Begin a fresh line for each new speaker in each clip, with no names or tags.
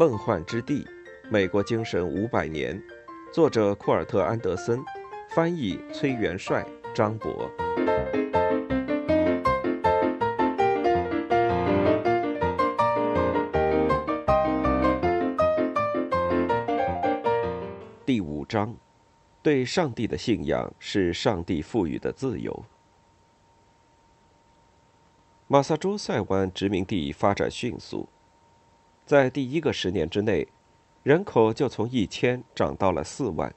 梦幻之地，美国精神五百年，作者库尔特·安德森，翻译崔元帅、张博。第五章，对上帝的信仰是上帝赋予的自由。马萨诸塞湾殖民地发展迅速。在第一个十年之内，人口就从一千涨到了四万。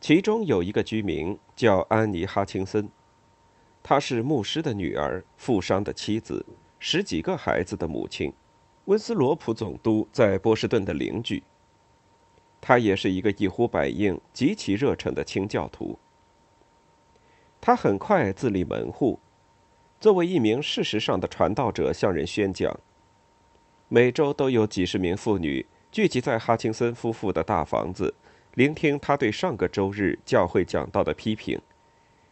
其中有一个居民叫安妮·哈钦森，她是牧师的女儿，富商的妻子，十几个孩子的母亲，温斯罗普总督在波士顿的邻居。他也是一个一呼百应、极其热忱的清教徒。他很快自立门户，作为一名事实上的传道者，向人宣讲。每周都有几十名妇女聚集在哈钦森夫妇的大房子，聆听他对上个周日教会讲到的批评，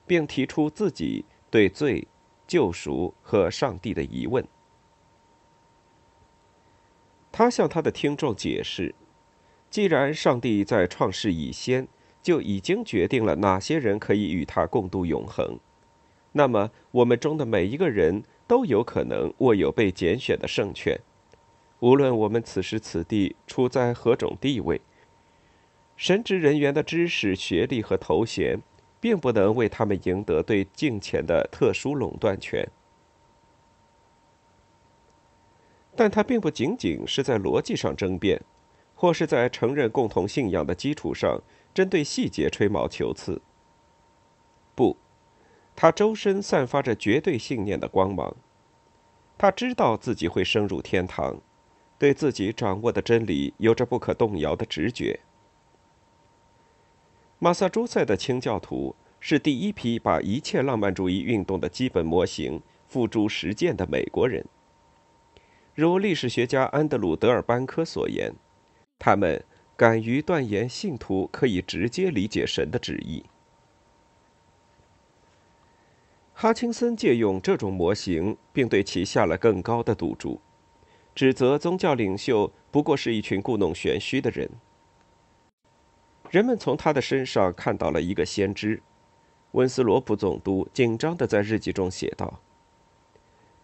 并提出自己对罪、救赎和上帝的疑问。他向他的听众解释：既然上帝在创世以先就已经决定了哪些人可以与他共度永恒，那么我们中的每一个人都有可能握有被拣选的圣权。无论我们此时此地处在何种地位，神职人员的知识、学历和头衔，并不能为他们赢得对敬虔的特殊垄断权。但他并不仅仅是在逻辑上争辩，或是在承认共同信仰的基础上针对细节吹毛求疵。不，他周身散发着绝对信念的光芒。他知道自己会升入天堂。对自己掌握的真理有着不可动摇的直觉。马萨诸塞的清教徒是第一批把一切浪漫主义运动的基本模型付诸实践的美国人。如历史学家安德鲁·德尔班科所言，他们敢于断言信徒可以直接理解神的旨意。哈钦森借用这种模型，并对其下了更高的赌注。指责宗教领袖不过是一群故弄玄虚的人。人们从他的身上看到了一个先知。温斯罗普总督紧张地在日记中写道：“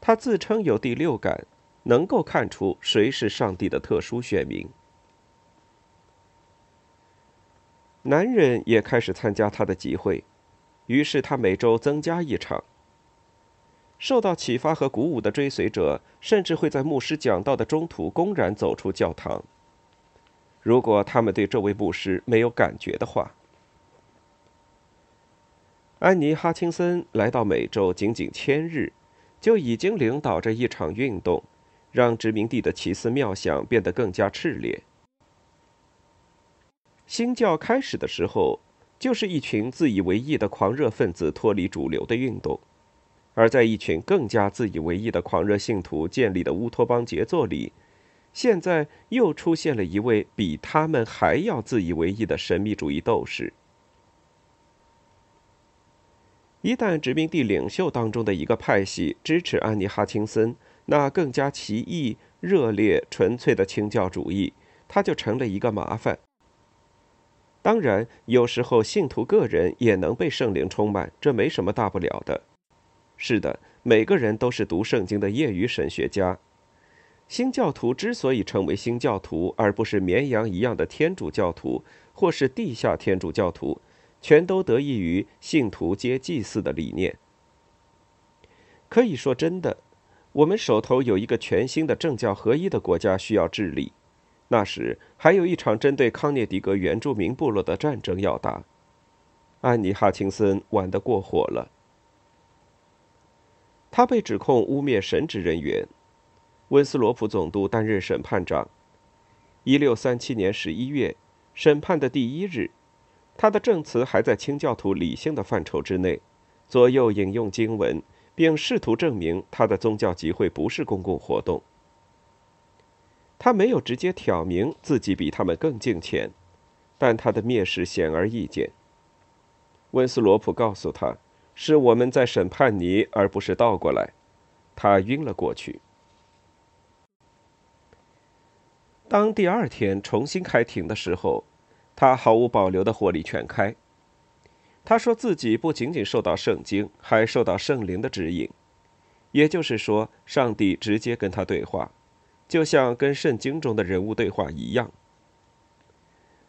他自称有第六感，能够看出谁是上帝的特殊选民。”男人也开始参加他的集会，于是他每周增加一场。受到启发和鼓舞的追随者，甚至会在牧师讲道的中途公然走出教堂。如果他们对这位牧师没有感觉的话，安妮·哈钦森来到美洲仅仅千日，就已经领导着一场运动，让殖民地的奇思妙想变得更加炽烈。新教开始的时候，就是一群自以为意的狂热分子脱离主流的运动。而在一群更加自以为意的狂热信徒建立的乌托邦杰作里，现在又出现了一位比他们还要自以为意的神秘主义斗士。一旦殖民地领袖当中的一个派系支持安妮·哈钦森那更加奇异、热烈、纯粹的清教主义，他就成了一个麻烦。当然，有时候信徒个人也能被圣灵充满，这没什么大不了的。是的，每个人都是读圣经的业余神学家。新教徒之所以成为新教徒，而不是绵羊一样的天主教徒或是地下天主教徒，全都得益于信徒皆祭祀的理念。可以说，真的，我们手头有一个全新的政教合一的国家需要治理。那时还有一场针对康涅狄格原住民部落的战争要打。安妮·哈钦森玩得过火了。他被指控污蔑神职人员，温斯罗普总督担任审判长。一六三七年十一月，审判的第一日，他的证词还在清教徒理性的范畴之内，左右引用经文，并试图证明他的宗教集会不是公共活动。他没有直接挑明自己比他们更敬虔，但他的蔑视显而易见。温斯罗普告诉他。是我们在审判你，而不是倒过来。他晕了过去。当第二天重新开庭的时候，他毫无保留的火力全开。他说自己不仅仅受到圣经，还受到圣灵的指引，也就是说，上帝直接跟他对话，就像跟圣经中的人物对话一样。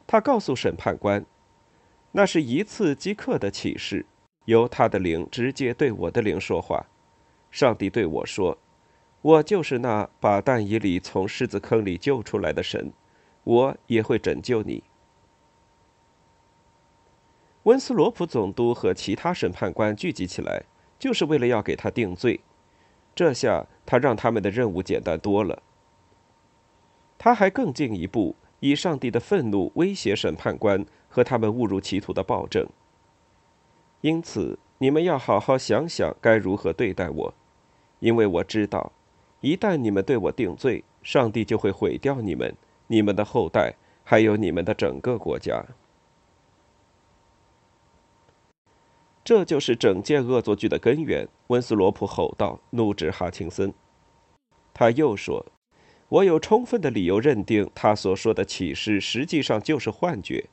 他告诉审判官，那是一次即刻的启示，由他的灵直接对我的灵说话。上帝对我说：“我就是那把但以里从狮子坑里救出来的神，我也会拯救你。”温斯罗普总督和其他审判官聚集起来，就是为了要给他定罪。这下他让他们的任务简单多了。他还更进一步，以上帝的愤怒威胁审判官和他们误入歧途的暴政。因此，你们要好好想想该如何对待我，因为我知道，一旦你们对我定罪，上帝就会毁掉你们、你们的后代，还有你们的整个国家。这就是整件恶作剧的根源，温斯罗普吼道，怒指哈钦森。他又说：“我有充分的理由认定，他所说的启示实际上就是幻觉。”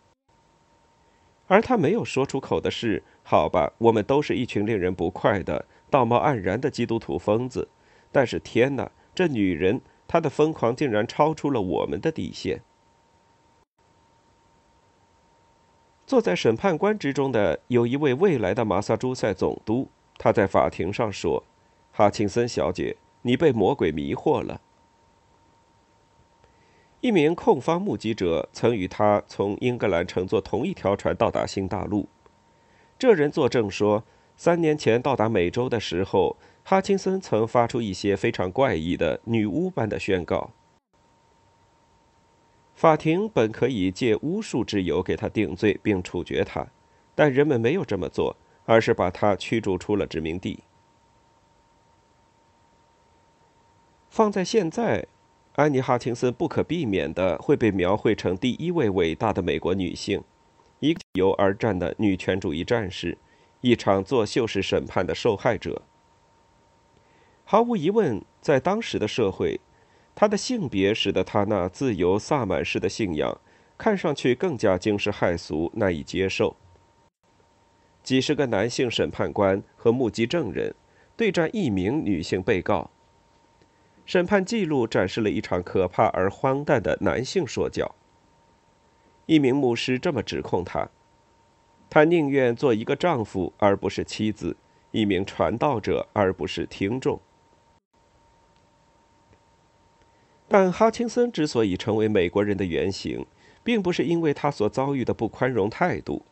而他没有说出口的是：“好吧，我们都是一群令人不快的、道貌岸然的基督徒疯子。但是天哪，这女人，她的疯狂竟然超出了我们的底线。”坐在审判官之中的有一位未来的马萨诸塞总督，他在法庭上说：“哈钦森小姐，你被魔鬼迷惑了。”一名控方目击者曾与他从英格兰乘坐同一条船到达新大陆。这人作证说，三年前到达美洲的时候，哈钦森曾发出一些非常怪异的女巫般的宣告。法庭本可以借巫术之由给他定罪并处决他，但人们没有这么做，而是把他驱逐出了殖民地。放在现在，安妮·哈钦森不可避免的会被描绘成第一位伟大的美国女性，一个由而战的女权主义战士，一场作秀式审判的受害者。毫无疑问，在当时的社会。他的性别使得他那自由萨满式的信仰看上去更加惊世骇俗、难以接受。几十个男性审判官和目击证人对战一名女性被告。审判记录展示了一场可怕而荒诞的男性说教。一名牧师这么指控他：他宁愿做一个丈夫而不是妻子，一名传道者而不是听众。但哈钦森之所以成为美国人的原型，并不是因为他所遭遇的不宽容态度。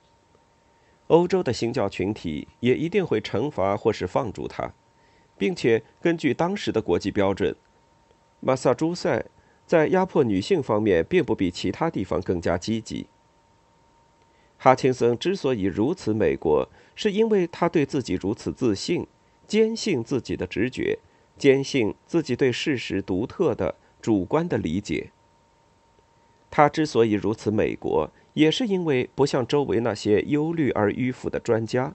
欧洲的新教群体也一定会惩罚或是放逐他，并且根据当时的国际标准，马萨诸塞在压迫女性方面并不比其他地方更加积极。哈钦森之所以如此美国，是因为他对自己如此自信，坚信自己的直觉，坚信自己对事实独特的。主观的理解。他之所以如此美国，也是因为不像周围那些忧虑而迂腐的专家。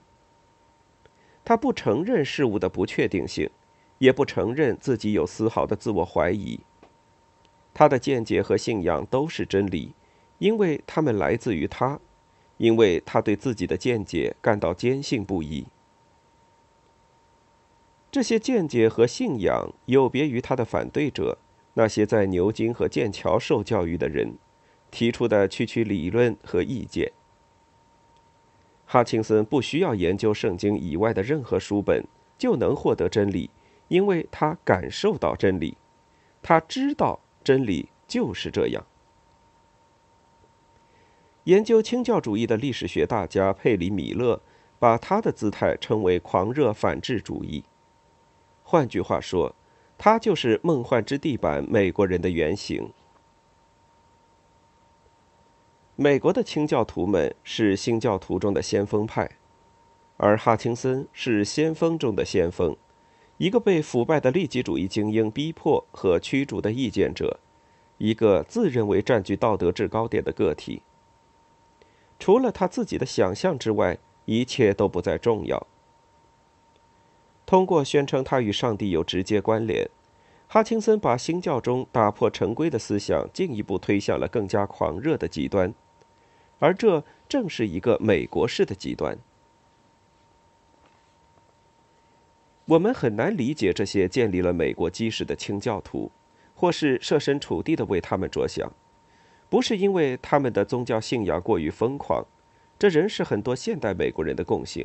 他不承认事物的不确定性，也不承认自己有丝毫的自我怀疑。他的见解和信仰都是真理，因为他们来自于他，因为他对自己的见解感到坚信不疑。这些见解和信仰有别于他的反对者。那些在牛津和剑桥受教育的人提出的区区理论和意见，哈钦森不需要研究圣经以外的任何书本就能获得真理，因为他感受到真理，他知道真理就是这样。研究清教主义的历史学大家佩里米勒把他的姿态称为狂热反智主义，换句话说。他就是梦幻之地版美国人的原型。美国的清教徒们是新教徒中的先锋派，而哈钦森是先锋中的先锋，一个被腐败的利己主义精英逼迫和驱逐的意见者，一个自认为占据道德制高点的个体。除了他自己的想象之外，一切都不再重要。通过宣称他与上帝有直接关联，哈钦森把新教中打破陈规的思想进一步推向了更加狂热的极端，而这正是一个美国式的极端。我们很难理解这些建立了美国基石的清教徒，或是设身处地的为他们着想，不是因为他们的宗教信仰过于疯狂，这仍是很多现代美国人的共性，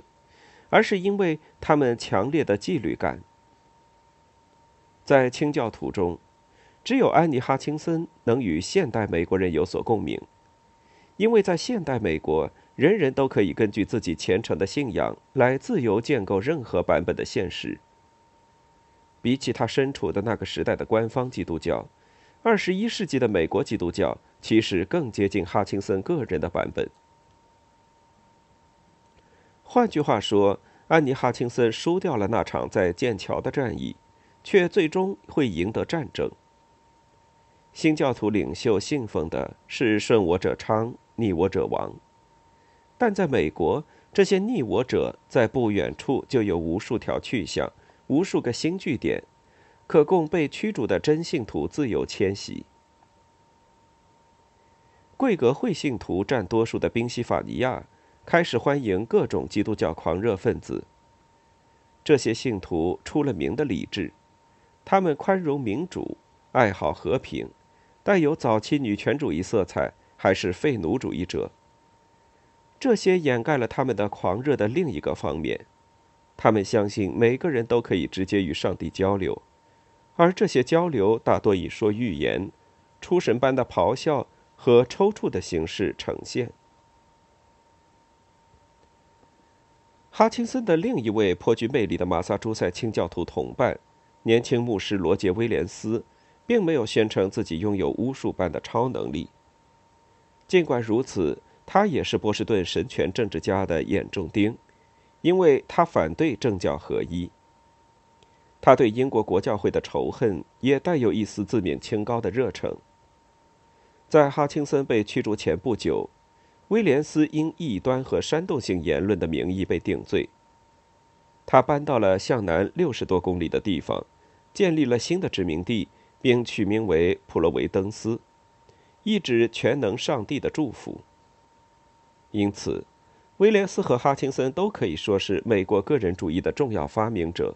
而是因为他们强烈的纪律感。在清教徒中，只有安妮·哈钦森能与现代美国人有所共鸣，因为在现代美国。人人都可以根据自己虔诚的信仰来自由建构任何版本的现实。比起他身处的那个时代的官方基督教，二十一世纪的美国基督教其实更接近哈钦森个人的版本。换句话说，安妮·哈钦森输掉了那场在剑桥的战役，却最终会赢得战争。新教徒领袖信奉的是“顺我者昌，逆我者亡”。但在美国，这些逆我者在不远处就有无数条去向，无数个新据点，可供被驱逐的真信徒自由迁徙。贵格会信徒占多数的宾夕法尼亚开始欢迎各种基督教狂热分子。这些信徒出了名的理智，他们宽容民主，爱好和平，带有早期女权主义色彩，还是废奴主义者。这些掩盖了他们的狂热的另一个方面，他们相信每个人都可以直接与上帝交流，而这些交流大多以说预言、出神般的咆哮和抽搐的形式呈现。哈钦森的另一位颇具魅力的马萨诸塞清教徒同伴，年轻牧师罗杰·威廉斯，并没有宣称自己拥有巫术般的超能力。尽管如此。他也是波士顿神权政治家的眼中钉，因为他反对政教合一。他对英国国教会的仇恨也带有一丝自命清高的热诚。在哈钦森被驱逐前不久，威廉斯因异端和煽动性言论的名义被定罪。他搬到了向南六十多公里的地方，建立了新的殖民地，并取名为普罗维登斯，意指全能上帝的祝福。因此，威廉斯和哈钦森都可以说是美国个人主义的重要发明者。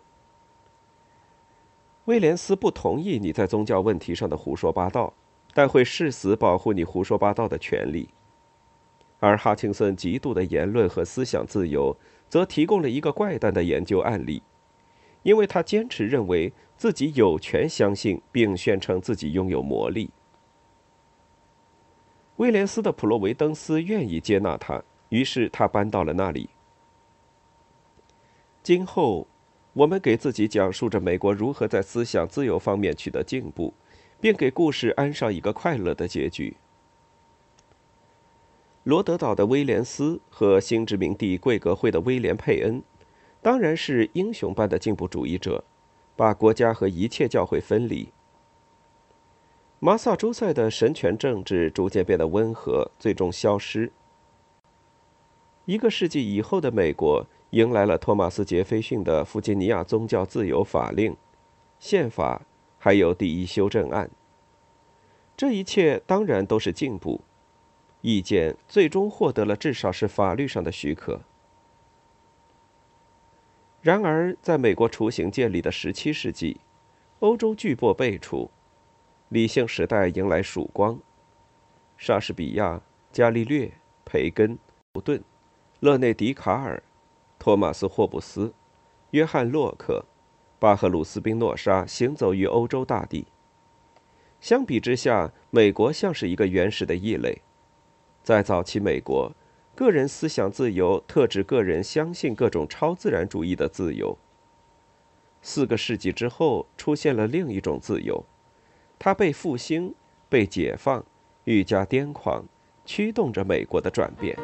威廉斯不同意你在宗教问题上的胡说八道，但会誓死保护你胡说八道的权利。而哈钦森极度的言论和思想自由，则提供了一个怪诞的研究案例，因为他坚持认为自己有权相信并宣称自己拥有魔力。威廉斯的普罗维登斯愿意接纳他，于是他搬到了那里。今后，我们给自己讲述着美国如何在思想自由方面取得进步，并给故事安上一个快乐的结局。罗德岛的威廉斯和新殖民地贵格会的威廉佩恩，当然是英雄般的进步主义者，把国家和一切教会分离。马萨诸塞的神权政治逐渐变得温和，最终消失。一个世纪以后的美国迎来了托马斯·杰斐逊的弗吉尼亚宗教自由法令、宪法，还有第一修正案。这一切当然都是进步，意见最终获得了至少是法律上的许可。然而，在美国雏形建立的17世纪，欧洲巨擘辈出。理性时代迎来曙光，莎士比亚、伽利略、培根、牛顿、勒内·笛卡尔、托马斯·霍布斯、约翰·洛克、巴赫鲁斯·宾诺莎行走于欧洲大地。相比之下，美国像是一个原始的异类。在早期美国，个人思想自由特指个人相信各种超自然主义的自由。四个世纪之后，出现了另一种自由。他被复兴、被解放，愈加癫狂，驱动着美国的转变。